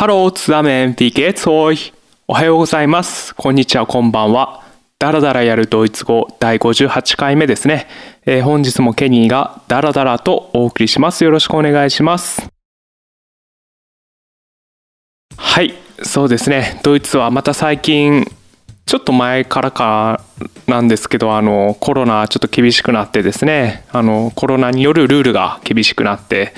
Hallo、zusammen、wie geht's euch? おはようございます。こんにちは、こんばんは。ダラダラやるドイツ語第58回目ですね。えー本日もケニーがダラダラとお送りします。よろしくお願いします。はい、そうですね。ドイツはまた最近、ちょっと前からかなんですけど、あの、コロナちょっと厳しくなってですね、あの、コロナによるルールが厳しくなって、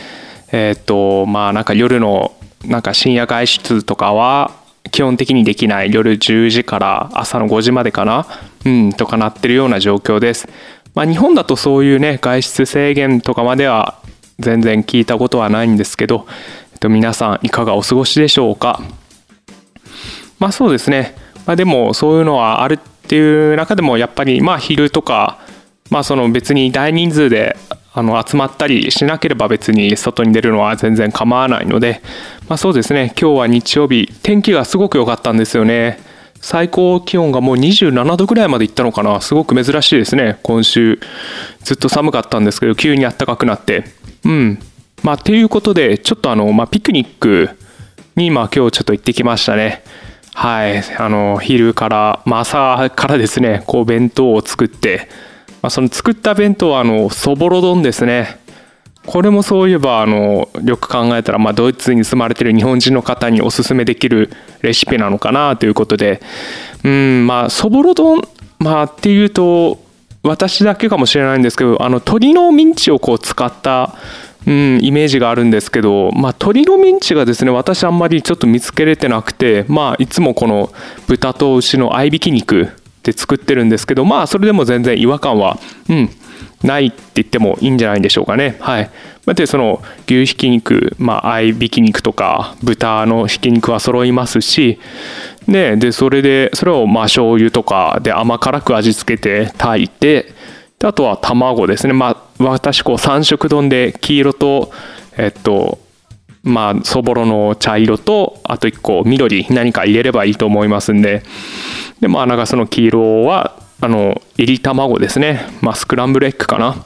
えーっと、まあなんか夜の、なんか深夜外出とかは、基本的にできない夜10時から朝の5時までかな、うん、とかなってるような状況です。まあ、日本だとそういうね外出制限とかまでは全然聞いたことはないんですけど、えっと、皆さんいかがお過ごしでしょうか？まあそうですね、まあ、でもそういうのはあるっていう中でもやっぱりまあ昼とかまあその別に大人数であの集まったりしなければ別に外に出るのは全然構わないので、まあ、そうですね。今日は日曜日天気がすごく良かったんですよね。最高気温がもう27度ぐらいまでいったのかな。すごく珍しいですね。今週ずっと寒かったんですけど急に暖かくなって。うん。まあっていうことでちょっとあの、まあ、ピクニックにまあ今日ちょっと行ってきましたね。はい。あの昼から、まあ、朝からですねこう弁当を作って、まあ、その作った弁当はあのそぼろ丼ですね。これもそういえばあのよく考えたら、まあ、ドイツに住まれてる日本人の方におすすめできるレシピなのかなということで。うんまあそぼろ丼まあっていうと私だけかもしれないんですけどあの鶏のミンチをこう使ったうん、イメージがあるんですけど、まあ、鶏のミンチがですね私あんまりちょっと見つけれてなくて、まあ、いつもこの豚と牛の合いびき肉で作ってるんですけどまあそれでも全然違和感は、うん、ないって言ってもいいんじゃないでしょうかね。はい、でその牛ひき肉、まあ、合いびき肉とか豚のひき肉は揃いますしででそれでそれをまあ醤油とかで甘辛く味付けて炊いてであとは卵ですねまあ私こう三色丼で黄色とえっとまあそぼろの茶色とあと1個緑何か入れればいいと思いますんででまあなんかその黄色はあのいり卵ですね、まあ、スクランブルエッグかな。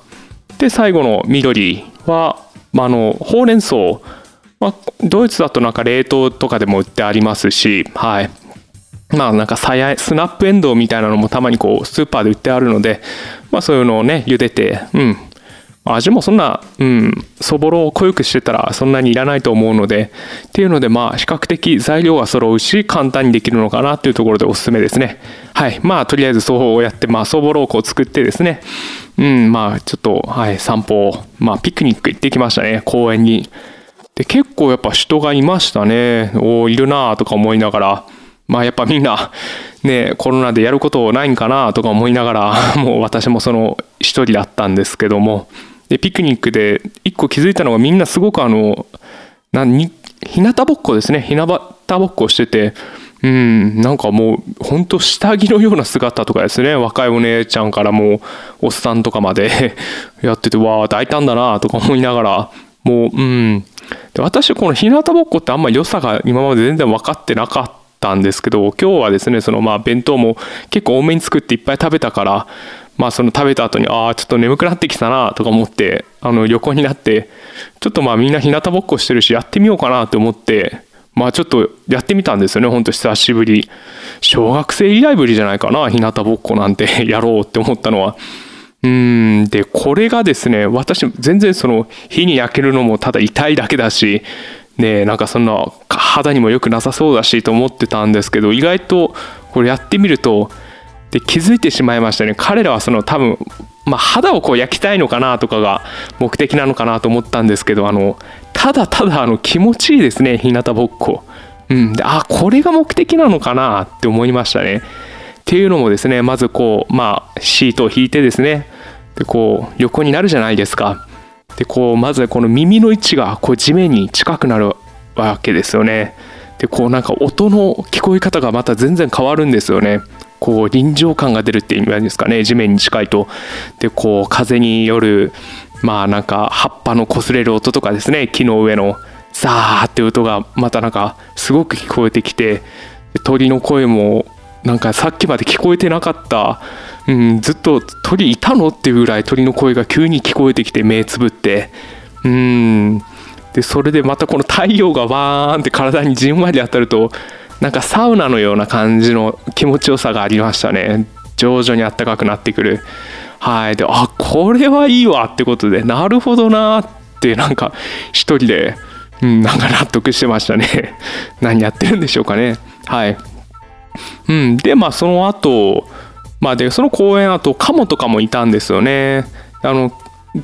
で最後の緑は、まあ、あのほうれん草、まあ、ドイツだとなんか冷凍とかでも売ってありますしはい。まあなんかさやスナップエンドウみたいなのもたまにこうスーパーで売ってあるので、まあ、そういうのをね茹でてうん。味もそんな、うん、そぼろを濃ゆくしてたらそんなにいらないと思うのでっていうのでまあ比較的材料が揃うし簡単にできるのかなっていうところでおすすめですね。はい。まあとりあえずそうやってまあそぼろをこう作ってですね。うんまあちょっと、はい、散歩をまあピクニック行ってきましたね。公園に。で結構やっぱ人がいましたね。おおいるなとか思いながら。まあやっぱみんなねコロナでやることないんかなとか思いながらもう私もその一人だったんですけども。でピクニックで一個気づいたのがみんなすごくあの何日向ぼっこですね。日向ぼっこしててうんなんかもうほんと下着のような姿とかですね。若いお姉ちゃんからもうおっさんとかまで やっててわあ大胆だなとか思いながらもううん。で私この日向ぼっこってあんま良さが今まで全然分かってなかったんですけど今日はですねそのまあ弁当も結構多めに作っていっぱい食べたからまあその食べた後にああちょっと眠くなってきたなとか思ってあの横になってちょっとまあみんな日向ぼっこしてるしやってみようかなと思ってまあちょっとやってみたんですよねほんと久しぶり小学生以来ぶりじゃないかな日向ぼっこなんて やろうって思ったのは。うんでこれがですね私全然その火に焼けるのもただ痛いだけだしねなんかそんな肌にも良くなさそうだしと思ってたんですけど意外とこれやってみるとで気づいてしまいましたね彼らはその多分、まあ、肌をこう焼きたいのかなとかが目的なのかなと思ったんですけどあのただただあの気持ちいいですね日向ぼっこ。うん、であこれが目的なのかなって思いましたね。っていうのもですねまずこうまあシートを引いてですねでこう横になるじゃないですか。でこうまずこの耳の位置がこう地面に近くなるわけですよね。でこうなんか音の聞こえ方がまた全然変わるんですよね。こう臨場感が出るっていう意味ですかね地面に近いと。でこう風によるまあなんか葉っぱの擦れる音とかですね木の上のザーって音がまたなんかすごく聞こえてきて鳥の声もなんかさっきまで聞こえてなかった、うん、ずっと鳥いたのっていうぐらい鳥の声が急に聞こえてきて目つぶってうんでそれでまたこの太陽がバーンって体にじんわり当たるとなんかサウナのような感じの気持ちよさがありましたね。徐々に暖かくなってくる。はい。であこれはいいわ。ってことでなるほどなってなんか一人で、うん、なんか納得してましたね。何やってるんでしょうかね。はい。うん。でまあその後まあでその公園あとカモとかもいたんですよね。あの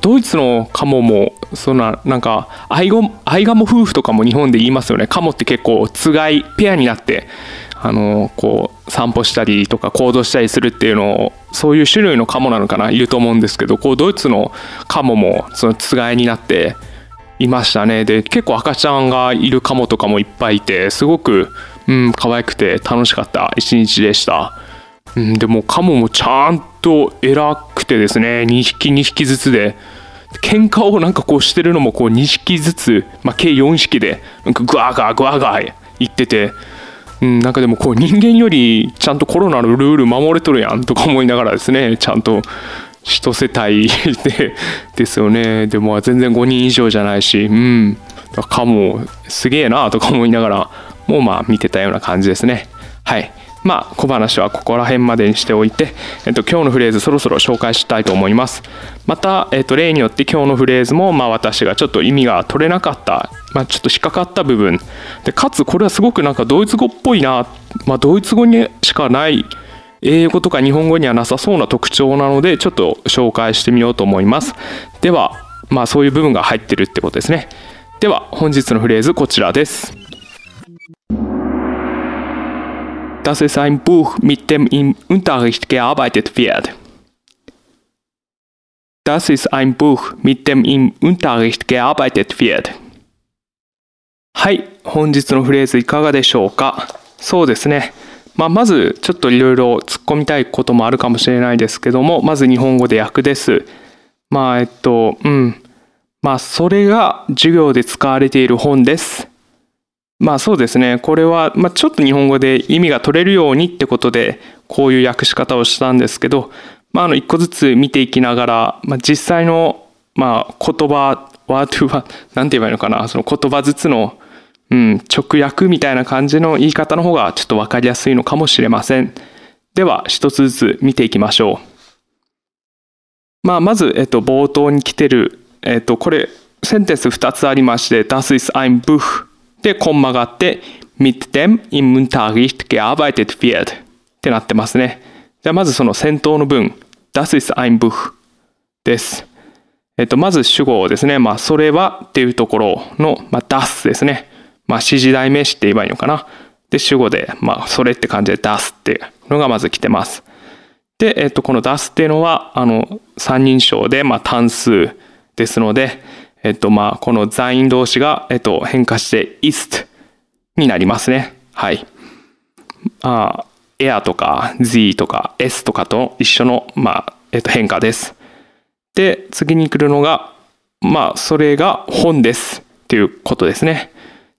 ドイツのカモもそんななんかアイゴアイガモ夫婦とかも日本で言いますよね。カモって結構つがいペアになってあのこう散歩したりとか行動したりするっていうのをそういう種類のカモなのかないると思うんですけどこうドイツのカモもそのつがいになっていましたね。で結構赤ちゃんがいるカモとかもいっぱいいてすごく、うん、可愛くて楽しかった一日でした、ん、でもカモもちゃんと偉くてですね2匹2匹ずつで喧嘩をなんかこうしてるのもこう2匹ずつ、まあ、計4匹でなんかグワーガーグワーガー言ってて、うん、なんかでもこう人間よりちゃんとコロナのルール守れとるやんとか思いながらですねちゃんと一世帯 でですよね。でも全然5人以上じゃないしうん。かもすげえなとか思いながらもうまあ見てたような感じですね。はい。まあ小話はここら辺までにしておいて、えっと、今日のフレーズそろそろ紹介したいと思います。また、えっと、例によって今日のフレーズも、まあ、私がちょっと意味が取れなかった、まあ、ちょっと引っかかった部分。でかつこれはすごくなんかドイツ語っぽいな、まあ、ドイツ語にしかない英語とか日本語にはなさそうな特徴なのでちょっと紹介してみようと思います。ではまあそういう部分が入ってるってことですね。では本日のフレーズこちらです。Das ist ein Buch, mit dem im Unterricht gearbeitet wird. Das ist ein Buch, mit dem im Unterricht gearbeitet wird. はい、本日のフレーズいかがでしょうかそうですね。まあ、まずちょっといろいろ突っ込みたいこともあるかもしれないですけどもまず日本語で訳です。まあえっとうんまあそれが授業で使われている本です。まあそうですねこれは、まあ、ちょっと日本語で意味が取れるようにってことでこういう訳し方をしたんですけど、まあ、あの一個ずつ見ていきながら、まあ、実際の、まあ、言葉ワードは何て言えばいいのかなその言葉ずつのうん、直訳みたいな感じの言い方の方がちょっと分かりやすいのかもしれません。では、一つずつ見ていきましょう。まあ、まず、えっと、冒頭に来てる、えっと、これ、センテンス2つありまして、Das ist ein Buch で、コンマがあって、mit dem im Unterricht gearbeitet wird ってなってますね。じゃあ、まずその先頭の文、Das ist ein Buch です。えっと、まず主語ですね。まあ、それはっていうところの、まあ、das ですね。まあ、指示代名詞って言えばいいのかな。で、主語で、まあ、それって感じで出すっていうのがまず来てます。で、えっと、この出すっていうのは、あの、三人称で、まあ、単数ですので、えっと、まあ、この座員同士が、えっと、変化して、ist になりますね。はい。まあ、air とか z とか s とかと一緒の、まあ、えっと、変化です。で、次に来るのが、まあ、それが本ですっていうことですね。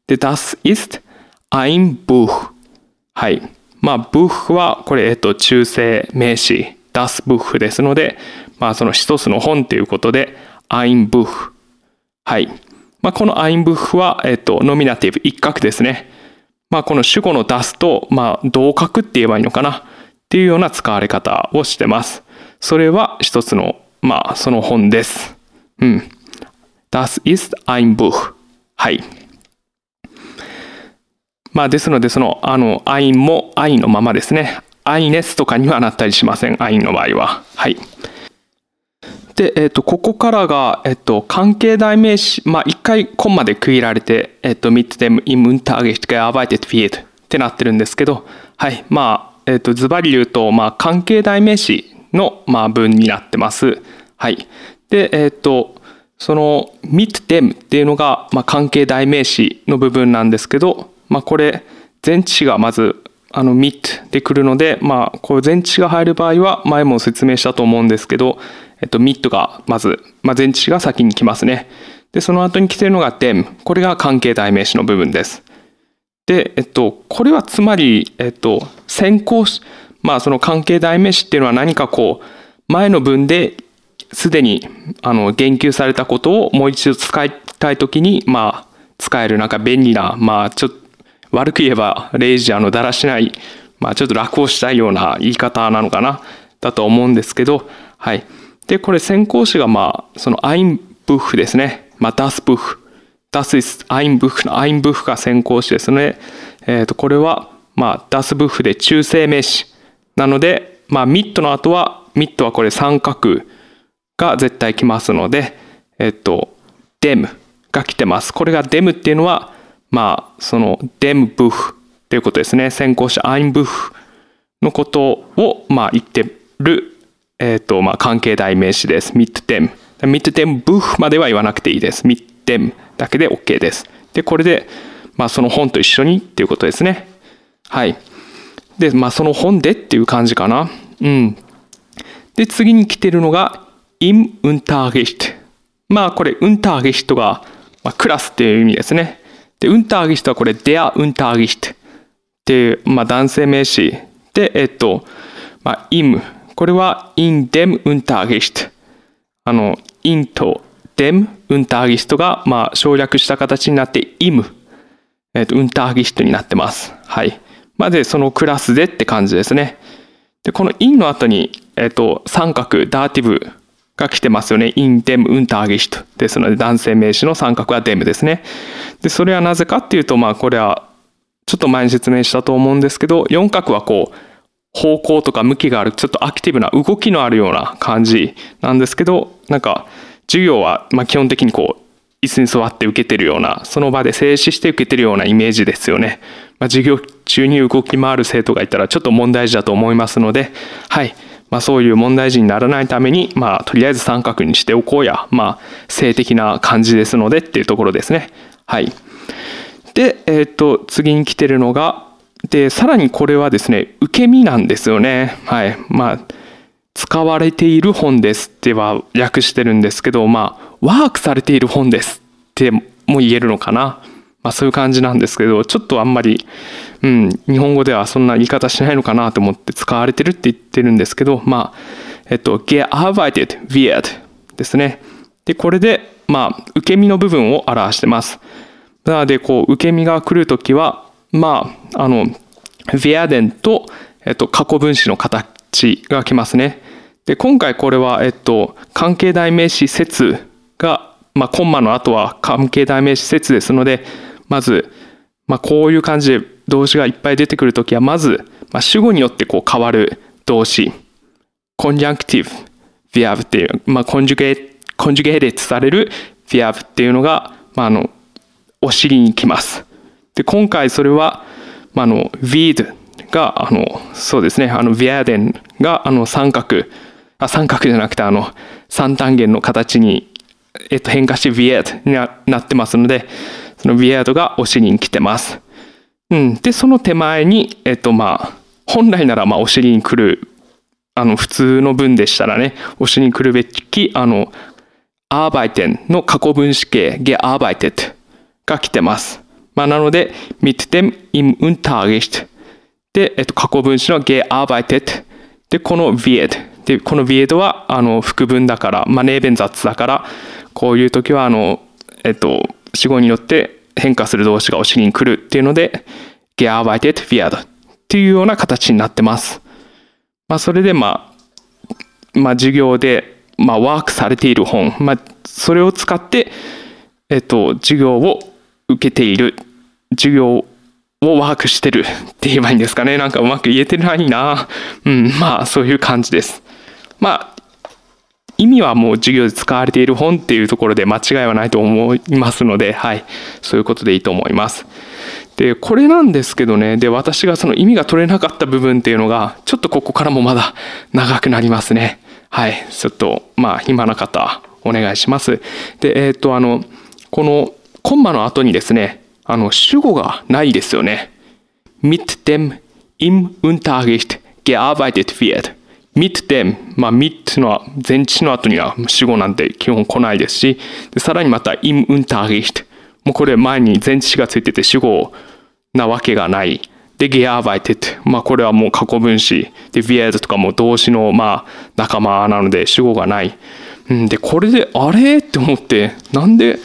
で、das ist ein Buch。はい。まあ、Buch は、これ、えっと、中性名詞、das Buch ですので、まあ、その一つの本ということで、ein Buch。はい。まあ、この ein Buch は、えっと、ノミナティブ、一角ですね。まあ、この主語の das と、まあ、同格って言えばいいのかな？っていうような使われ方をしてます。それは一つの、まあ、その本です。うん。Das ist ein Buch。はい。まあ、ですので、その、あの、アインもアインのままですね。アイネスとかにはなったりしません。アインの場合は。はい。で、えっ、ー、と、ここからが、えっ、ー、と、関係代名詞、まあ、一回コンマで区切られて、えっ、ー、と、mit dem im Unterricht gearbeitet wird ってなってるんですけど、はい。まあ、えっ、と、ズバリ言うと、まあ、関係代名詞の、まあ、文になってます。はい。で、えっ、と、その mit dem っていうのが、まあ、関係代名詞の部分なんですけど、まあ、これ前置詞がまずあの mit で来るので、まあ、こう前置詞が入る場合は前も説明したと思うんですけど、えっと、mit がまず、まあ、前置詞が先に来ますね。で、その後に来てるのが dem。これが関係代名詞の部分です。で、えっと、これはつまり、えっと、先行詞、まあ、その関係代名詞っていうのは何かこう、前の文ですでにあの言及されたことをもう一度使いたい時にまあ使えるなんか便利なまあちょっと悪く言えばレイジあのだらしないまあちょっと楽をしたいような言い方なのかなだと思うんですけどはいでこれ先行詞がまあそのアインブッフですねまあダスブッフダスイスアインブッフのアインブッフが先行詞ですねえっ、ー、とこれはまあ das Buch で中性名詞なのでまあ mit の後は mit はこれ三格が絶対来ますのでえっ、ー、と dem が来てます。これが dem っていうのは、まあ、その dem Buch ということですね。先行詞 ein Buch のことを、まあ、言ってる、えっ、ー、と、まあ、関係代名詞です。 mit dem。mit dem Buch までは言わなくていいです。 mit dem だけで OK です。で、これで、まあ、その本と一緒にっていうことですね。はい。で、まあ、その本でっていう感じかな。うん。で、次に来てるのが、im Unterricht。まあ、これ、Unterricht が、まあ、クラスっていう意味ですね。で、ウンターギストはこれ、デアウンターギストっていう、まあ、男性名詞で、えっと、まあ、イム。これは、インデムウンターギスト。あの、 in と dem Unterricht が、まあ、省略した形になって、 im。えっと、 Unterricht になってます。はい。まあ、で、そのクラスでって感じですね。で、この in の後に、えっと、三格、Dativ が来てますよね。 in、dem、Unterricht ですので、男性名詞の三格は dem ですね。で、それはなぜかっていうと、まあ、これは、ちょっと前に説明したと思うんですけど、四格はこう、方向とか向きがある、ちょっとアクティブな動きのあるような感じなんですけど、なんか、授業は、まあ、基本的にこう、椅子に座って受けてるような、その場で静止して受けてるようなイメージですよね。まあ、授業中に動き回る生徒がいたらちょっと問題児だと思いますので、はい。まあ、そういう問題児にならないために、まあ、とりあえず三角にしておこうや、まあ、性的な感じですのでっていうところですね。はい。で、えっ、と、次に来てるのが、で、さらにこれはですね、受け身なんですよね。はい。まあ、使われている本ですっては訳してるんですけど、まあ、ワークされている本ですっても言えるのかな。まあ、そういう感じなんですけど、ちょっとあんまり、うん、日本語ではそんな言い方しないのかなと思って使われてるって言ってるんですけど、まあ、えっと、gearbeitet wird ですね。で、これで、まあ、受け身の部分を表してます。なので、こう、受け身が来るときは、まあ、あの、werden と、えっと、過去分詞の形が来ますね。で、今回これは、えっと、関係代名詞説が、まあ、コンマの後は関係代名詞説ですので、まず、まあ、こういう感じで動詞がいっぱい出てくるときは、まず、まあ、主語によってこう変わる動詞、コンジャンクティブ、ヴィアブっていう、まあ、コンジュゲコンジュゲーレットされるヴィアブっていうのが、まあ、あの、お尻に来ます。で、今回それは、まあ、あの、ヴィードが、あの、そうですね、あの、ヴィアデンが、あの、三角、あ、三角じゃなくて、あの、三単元の形に、えっと、変化してヴィアドになってますので、そのウィアードがお尻に来てます。うん。で、その手前に、えっとまあ、本来ならまあお尻に来る、あの普通の文でしたらね、お尻に来るべき、あの、アーバイテンの過去分詞形、ゲアーバイテッが来てます。まあ、なので、mit dem im Unterricht. で、えっと、過去分詞の gearbeitet. で、この wird. で、この wird は、あの、副文だから、まあ、ネーベン雑だから、こういう時は、あの、えっと、死語によって変化する動詞がお尻に来るっていうので、gearbeitet wird っていうような形になってます。まあ、それでまあ、まあ、授業で、まあ、ワークされている本、まあ、それを使って、えっと、授業を受けている、授業をワークしてるって言えばいいんですかね。なんかうまく言えてないな。うん、まあ、そういう感じです。まあ、意味はもう授業で使われている本っていうところで間違いはないと思いますので、はい、そういうことでいいと思います。で、これなんですけどね、で、私がその意味が取れなかった部分っていうのが、ちょっとここからもまだ長くなりますね。はい、ちょっと、まあ、暇な方、お願いします。で、えっ、と、あの、このコンマの後にですね、あの、主語がないですよね。mit dem im Unterricht gearbeitet wird. mit them、まあ、mit の前置の後には主語なんて基本来ないですし、でさらにまた im Unterricht。もうこれ前に前置詞がついてて主語なわけがない。で、gearbeitet。まあこれはもう過去分詞。で、wird とかも動詞のまあ仲間なので主語がない。うん、で、これであれ？って思って、なんで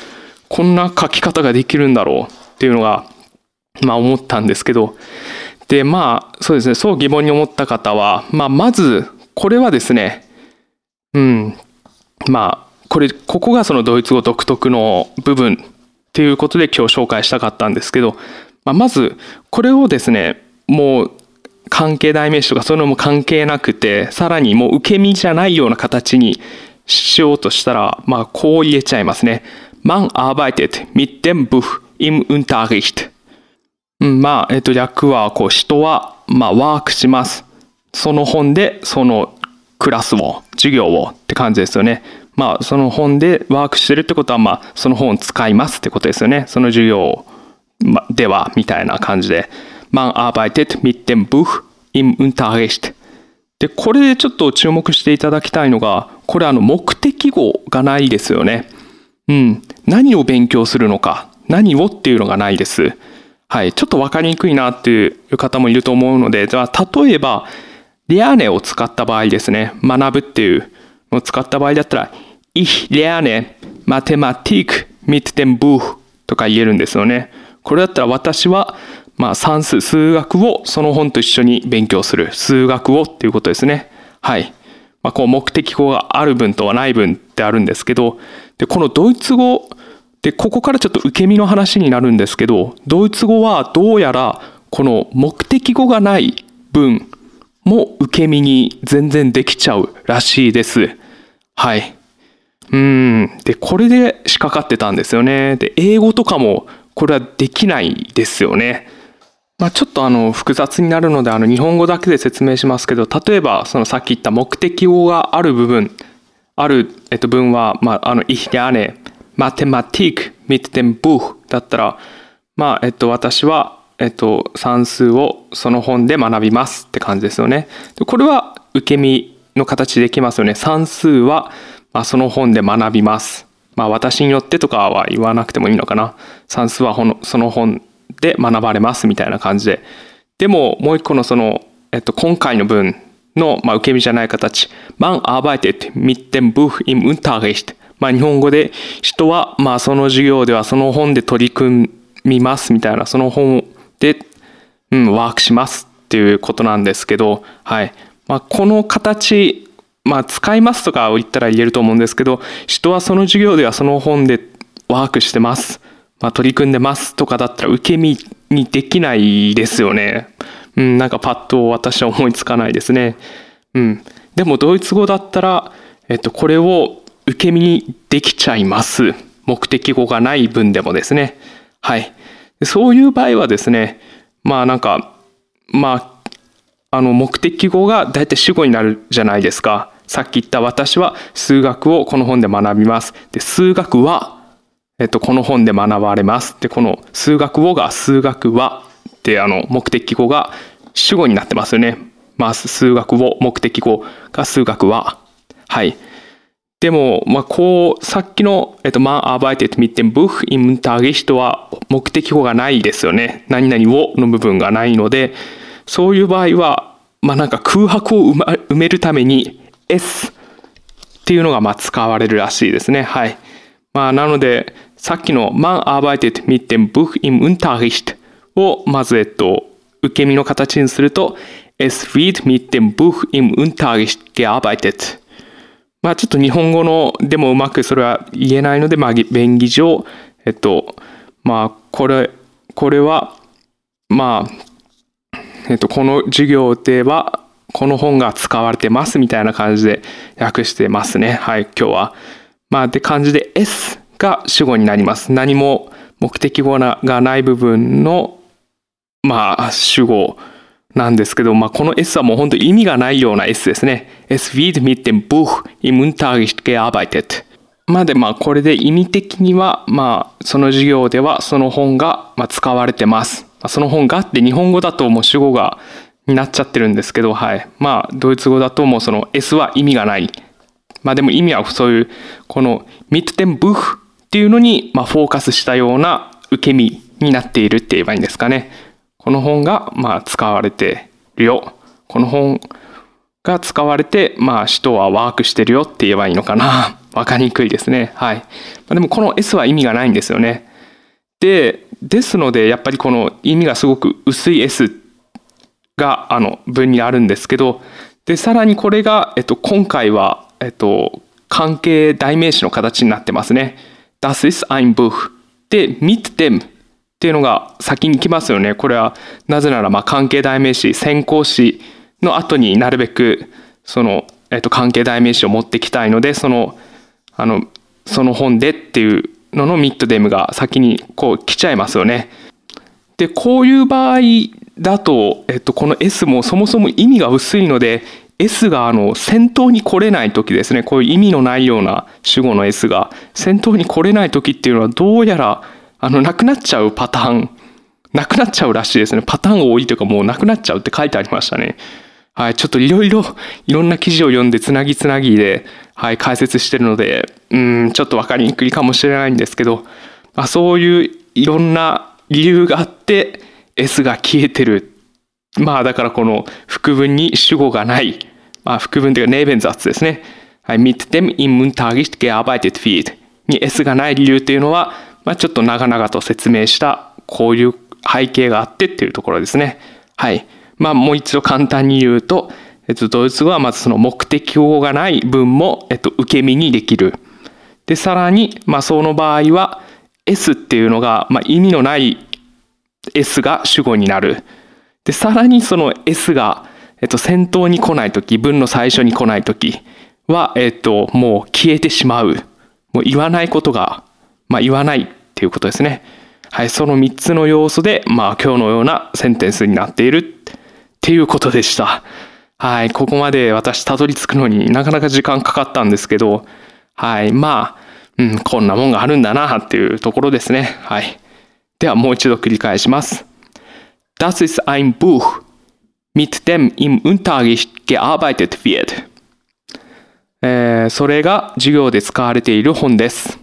こんな書き方ができるんだろう？っていうのが、まあ思ったんですけど、で、まあそうですね、そう疑問に思った方は、まあまず、これはですね、うん、まあ、これ、ここがそのドイツ語独特の部分っていうことで今日紹介したかったんですけど、まあ、まず、これをですね、もう関係代名詞とかそういうのも関係なくて、さらにもう受け身じゃないような形にしようとしたら、まあこう言えちゃいますね。Man arbeitet mit dem Buch im Unterricht. うん、まあ、えっと、略は、こう、人は、まあ、ワークします。その本で、そのクラスを、授業をって感じですよね。まあ、その本でワークしてるってことは、まあ、その本を使いますってことですよね。その授業では、みたいな感じで。Man arbeitet mit dem Buch im Unterricht. で、これでちょっと注目していただきたいのが、これあの目的語がないですよね。うん。何を勉強するのか、何をっていうのがないです。はい。ちょっとわかりにくいなっていう方もいると思うので、じゃあ、例えば、リアネを使った場合ですね。学ぶっていうのを使った場合だったら、Ich lerne Mathematik mit dem Buch とか言えるんですよね。これだったら私はまあ、算数、数学をその本と一緒に勉強する。数学をっていうことですね。はい。まあ、こう目的語がある文とはない文ってあるんですけど、で、このドイツ語で、ここからちょっと受け身の話になるんですけど、ドイツ語はどうやらこの目的語がない文も受け身に全然できちゃうらしいです。はい。うん。で、これで仕掛かってたんですよね。で、英語とかもこれはできないですよね。まあ、ちょっとあの複雑になるのであの日本語だけで説明しますけど例えばそのさっき言った目的語がある部分ある、えっと、文は、まあ、あの Ich lerne Mathematik mit dem Buch だったら、まあえっと、私は、えっと、算数をその本で学びますって感じですよね。でこれは受け身の形できますよね。算数は、まあ、その本で学びます。まあ私によってとかは言わなくてもいいのかな。算数はその本で学ばれますみたいな感じで。でももう一個のその、えっと、今回の文の、まあ、受け身じゃない形。Man arbeitet mit dem Buch im Unterricht。まあ、日本語で人は、まあ、その授業ではその本で取り組みますみたいな、その本で、うん、ワークしますっていうことなんですけど、はい。まあ、この形、まあ、使いますとか言ったら言えると思うんですけど、人はその授業ではその本でワークしてます。まあ、取り組んでますとかだったら受け身にできないですよね。うん、なんかパッと私は思いつかないですね。うん。でもドイツ語だったら、えっと、これを受け身にできちゃいます。目的語がない文でもですね。はい。そういう場合はですね、まあなんか、まあ、あの目的語が大体主語になるじゃないですか。さっき言った私は数学をこの本で学びます。で、数学はえっと、この本で学ばれます。で、この数学語が数学はってあの目的語が主語になってますよね。まあ、数学語、目的語が数学は。はい。でも、こう、さっきの、えっと、マンアーバイテッドミッテンブフインターゲストは目的語がないですよね。何々をの部分がないので、そういう場合は、まあ、なんか空白を埋めるために S っていうのが、使われるらしいですね。はい。まあ、なので、さっきのマンアーバイテッドミッテンブフインターゲストを、まず、えっと、受け身の形にすると、S ウィート mit dem Buch im Unterricht gearbeitet。まあちょっと日本語のでもうまくそれは言えないので、まあ便宜上、えっと、まあこれ、これは、まあ、えっと、この授業ではこの本が使われてますみたいな感じで訳してますね。はい、今日は。まあ、って感じで S が主語になります。何も目的語がない部分の、まあ、主語なんですけど、まあ、この S はもう本当意味がないような S ですね。Es wird mit dem Buch im Unterricht gearbeitet. まあで、まあ、これで意味的には、まあ、その授業ではその本がま使われてます。その本がって日本語だともう主語がになっちゃってるんですけど、はい。まあ、ドイツ語だともうその S は意味がない。まあでも意味はそういう、この mit dem Buch っていうのに、まあ、フォーカスしたような受け身になっているって言えばいいんですかね。この本が、まあ、使われてるよ。この本が使われて、まあ、使徒はワークしてるよって言えばいいのかな。わかりにくいですね。はいま。でもこの S は意味がないんですよね。で、ですので、やっぱりこの意味がすごく薄い S があの文にあるんですけど、で、さらにこれが、えっと、今回は、えっと、関係代名詞の形になってますね。Das ist ein Buch. で、mit dem っていうのが先に来ますよね。これはなぜならまあ関係代名詞、先行詞の後になるべくその、えっと、関係代名詞を持ってきたいので、その、あの、その本でっていうののミッドデムが先にこう来ちゃいますよね。で、こういう場合だと、えっと、この S もそもそも意味が薄いので、S があの先頭に来れない時ですね、こういう意味のないような主語の S が先頭に来れない時っていうのはどうやらあの、なくなっちゃうパターン、なくなっちゃうらしいですね。パターンが多いというかもうなくなっちゃうって書いてありましたね。はい、ちょっといろいろ、いろんな記事を読んでつなぎつなぎで、はい、解説してるので、うん、ちょっとわかりにくいかもしれないんですけど、まあ、そういういろんな理由があって、S が消えてる。まあ、だからこの副文に主語がない。まあ、副文というか、ネーベン雑ですね。はい、mit dem im Unterricht gearbeitet wird に S がない理由というのは、まあ、ちょっと長々と説明したこういう背景があってっていうところですね。はい。まあ、もう一度簡単に言うと、えっと、ドイツ語はまずその目的語がない文も、えっと、受け身にできる。で、さらに、まあ、その場合は、S っていうのが、まあ、意味のない S が主語になる。で、さらにその S が、えっと、先頭に来ないとき、文の最初に来ないときは、えっと、もう消えてしまう。もう言わないことがまあ、言わないっていうことですね。はい、その3つの要素で、まあ、今日のようなセンテンスになっているっていうことでした。はい、ここまで私たどり着くのになかなか時間かかったんですけど、はい、まあ、うん、こんなもんがあるんだなっていうところですね。はい。ではもう一度繰り返します。Das ist ein Buch, mit dem im Unterricht gearbeitet wird. えー、それが授業で使われている本です。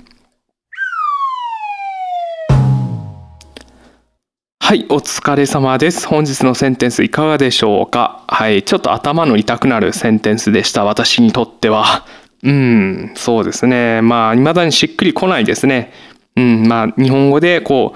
はい、お疲れ様です。本日のセンテンスいかがでしょうか？はい、ちょっと頭の痛くなるセンテンスでした。私にとっては。うん、そうですね。まあ、未だにしっくりこないですね。うん、まあ、日本語でこ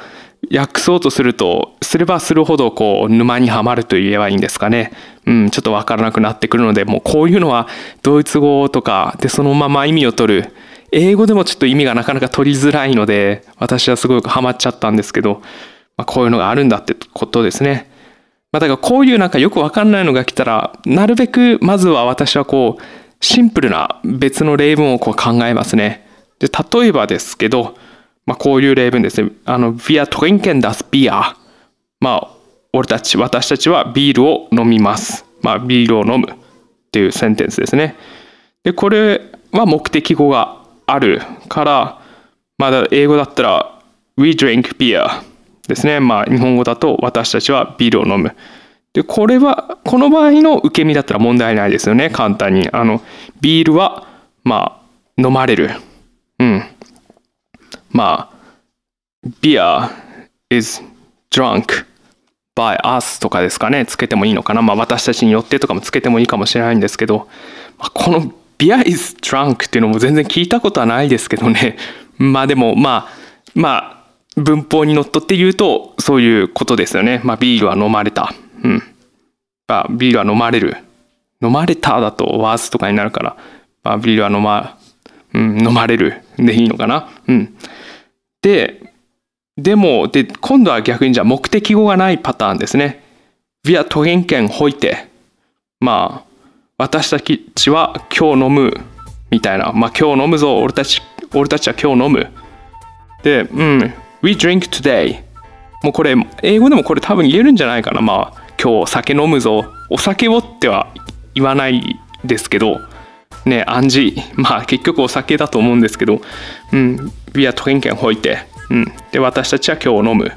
う、訳そうとすると、すればするほどこう、沼にはまると言えばいいんですかね。うん、ちょっとわからなくなってくるので、もうこういうのはドイツ語とかでそのまま意味を取る。英語でもちょっと意味がなかなか取りづらいので、私はすごくハマっちゃったんですけど、まあ、こういうのがあるんだってことですね。まあ、だからこういうなんかよくわかんないのが来たら、なるべくまずは私はこう、シンプルな別の例文をこう考えますね。で、例えばですけど、まあ、こういう例文ですね。あの、Wir trinken das Bier。まあ、俺たち、私たちはビールを飲みます。まあ、ビールを飲むっていうセンテンスですね。で、これは目的語があるから、まだ英語だったら、We drink beer。ですね。まあ、日本語だと私たちはビールを飲む。で、これは、この場合の受け身だったら問題ないですよね。簡単に。あの、ビールは、まあ、飲まれる。うん。まあ、beer is drunk by us とかですかね。つけてもいいのかな。まあ、私たちによってとかもつけてもいいかもしれないんですけど、まあ、この beer is drunk っていうのも全然聞いたことはないですけどね。まあでも、まあ、まあ、文法にのっとって言うとそういうことですよね。まあ、ビールは飲まれた。うん。まあ、ビールは飲まれる。飲まれただとワースとかになるから、まあ、ビールは飲ま、うん、飲まれるでいいのかな。うん。で、でも、で、今度は逆にじゃあ目的語がないパターンですね。Wir trinken heute。まあ、私たちは今日飲むみたいな。まあ、今日飲むぞ。俺たち、俺たちは今日飲む。で、うん。We drink today. もうこれ英語でもこれ多分言えるんじゃないかな。まあ今日酒飲むぞ。お酒をっては言わないですけど。ね暗示。まあ結局お酒だと思うんですけど。うん。We are drinking ほいてうん。で私たちは今日飲む。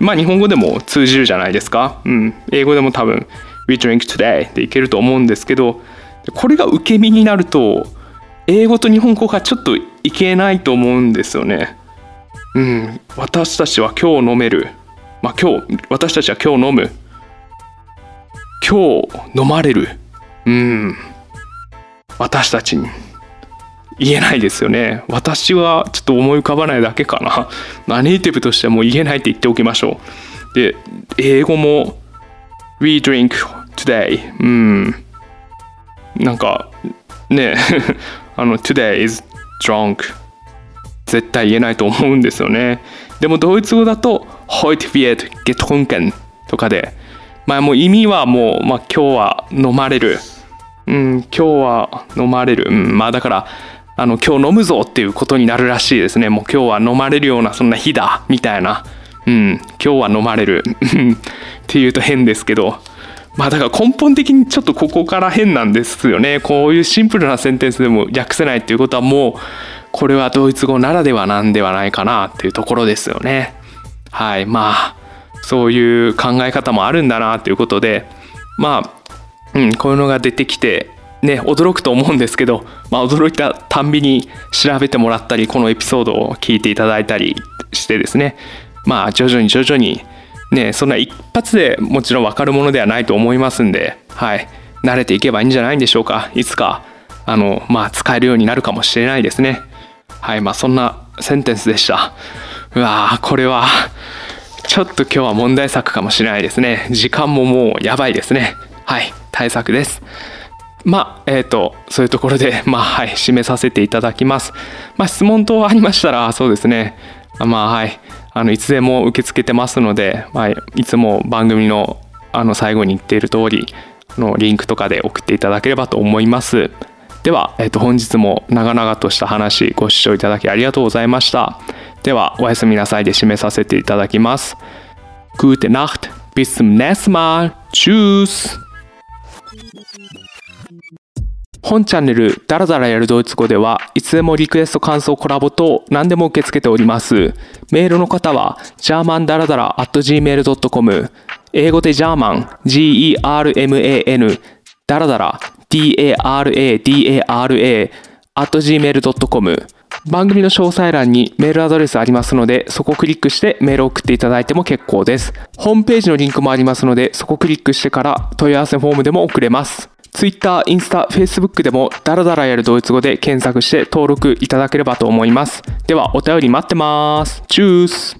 まあ日本語でも通じるじゃないですか。うん。英語でも多分 We drink today でいけると思うんですけど。これが受け身になると英語と日本語がちょっといけないと思うんですよね。うん、私たちは今日飲める。まあ、今日、私たちは今日飲む。今日飲まれる。うん。私たちに言えないですよね。私はちょっと思い浮かばないだけかな、まあ、ネイティブとしてはもう言えないって言っておきましょう。で英語も We drink today. うん。なんかね。あの Today is drunk. 絶対言えないと思うんですよね。でもドイツ語だと Heute wird getrunken とかでまあもう意味はもう、まあ、今日は飲まれる。うん今日は飲まれる、うん、まあだからあの今日飲むぞっていうことになるらしいですね。もう今日は飲まれるようなそんな日だみたいな。うん今日は飲まれる。っていうと変ですけど。まあだから根本的にちょっとここから変なんですよね。こういうシンプルなセンテンスでも訳せないっていうことはもうこれはドイツ語ならではなんではないかなっていうところですよね。はい。まあそういう考え方もあるんだなということでまあ、うん、こういうのが出てきてね驚くと思うんですけど、まあ、驚いたたんびに調べてもらったりこのエピソードを聞いていただいたりしてですね。まあ徐々に徐々にねそんな一発でもちろん分かるものではないと思いますんではい。慣れていけばいいんじゃないんでしょうか。いつかあのまあ使えるようになるかもしれないですね。はいまあそんなセンテンスでした。うわーこれはちょっと今日は問題作かもしれないですね。時間ももうやばいですね。はい対策です。まあえっ、ー、とそういうところで まあはい締めさせていただきます。まあ質問等ありましたらそうですね。まあはいあのいつでも受け付けてますので、まあ、いつも番組のあの最後に言っている通りのリンクとかで送っていただければと思います。では、えー、と本日も長々とした話ご視聴いただきありがとうございました。ではおやすみなさいで締めさせていただきます。Gute Nacht. Bis zum nächsten Mal. Tschüss. 本チャンネルダラダラやるドイツ語ではいつでもリクエスト感想コラボ等何でも受け付けております。メールの方は germandaradara.gmail.com 英語でジャーマン。G-E-R-M-A-N ダラダラ D-A-R-A-D-A-R-A gmail.com 番組の詳細欄にメールアドレスありますので、そこをクリックしてメールを送っていただいても結構です。ホームページのリンクもありますので、そこをクリックしてから問い合わせフォームでも送れます。Twitter、インスタ、Facebook でもダラダラやるドイツ語で検索して登録いただければと思います。ではお便り待ってます。チュース